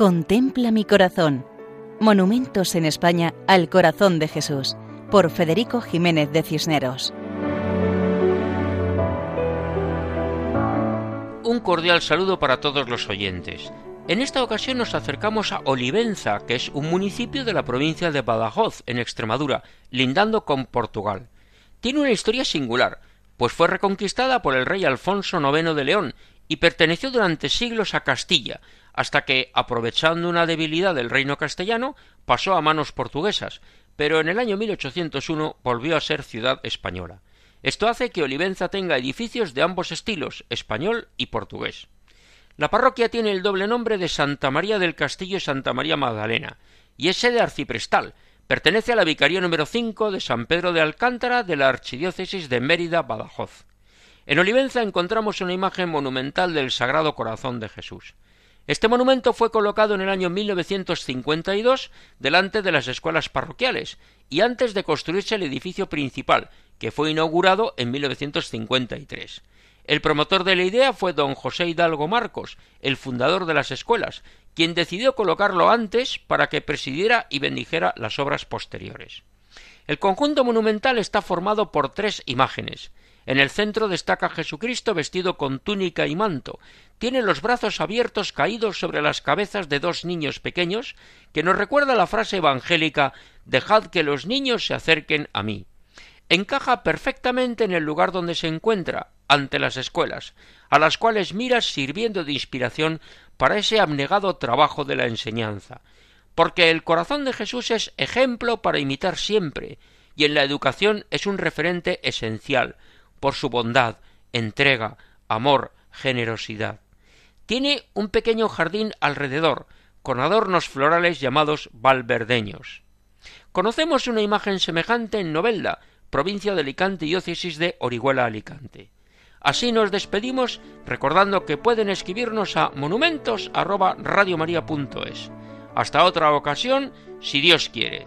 Contempla mi corazón. Monumentos en España al corazón de Jesús, por Federico Jiménez de Cisneros. Un cordial saludo para todos los oyentes. En esta ocasión nos acercamos a Olivenza, que es un municipio de la provincia de Badajoz, en Extremadura, lindando con Portugal. Tiene una historia singular, pues fue reconquistada por el rey Alfonso IX de León y perteneció durante siglos a Castilla, hasta que, aprovechando una debilidad del reino castellano, pasó a manos portuguesas, pero en el año 1801 volvió a ser ciudad española. Esto hace que Olivenza tenga edificios de ambos estilos, español y portugués. La parroquia tiene el doble nombre de Santa María del Castillo y Santa María Magdalena, y es sede arciprestal, pertenece a la Vicaría número 5 de San Pedro de Alcántara de la Archidiócesis de Mérida, Badajoz. En Olivenza encontramos una imagen monumental del Sagrado Corazón de Jesús. Este monumento fue colocado en el año 1952 delante de las escuelas parroquiales y antes de construirse el edificio principal, que fue inaugurado en 1953. El promotor de la idea fue don José Hidalgo Marcos, el fundador de las escuelas, quien decidió colocarlo antes para que presidiera y bendijera las obras posteriores. El conjunto monumental está formado por tres imágenes. En el centro destaca Jesucristo vestido con túnica y manto. Tiene los brazos abiertos caídos sobre las cabezas de dos niños pequeños, que nos recuerda la frase evangélica Dejad que los niños se acerquen a mí. Encaja perfectamente en el lugar donde se encuentra, ante las escuelas, a las cuales mira sirviendo de inspiración para ese abnegado trabajo de la enseñanza. Porque el corazón de Jesús es ejemplo para imitar siempre, y en la educación es un referente esencial, por su bondad, entrega, amor, generosidad. Tiene un pequeño jardín alrededor, con adornos florales llamados valverdeños. Conocemos una imagen semejante en Novelda, provincia de Alicante, diócesis de Orihuela Alicante. Así nos despedimos recordando que pueden escribirnos a monumentos@radiomaria.es. Hasta otra ocasión, si Dios quiere.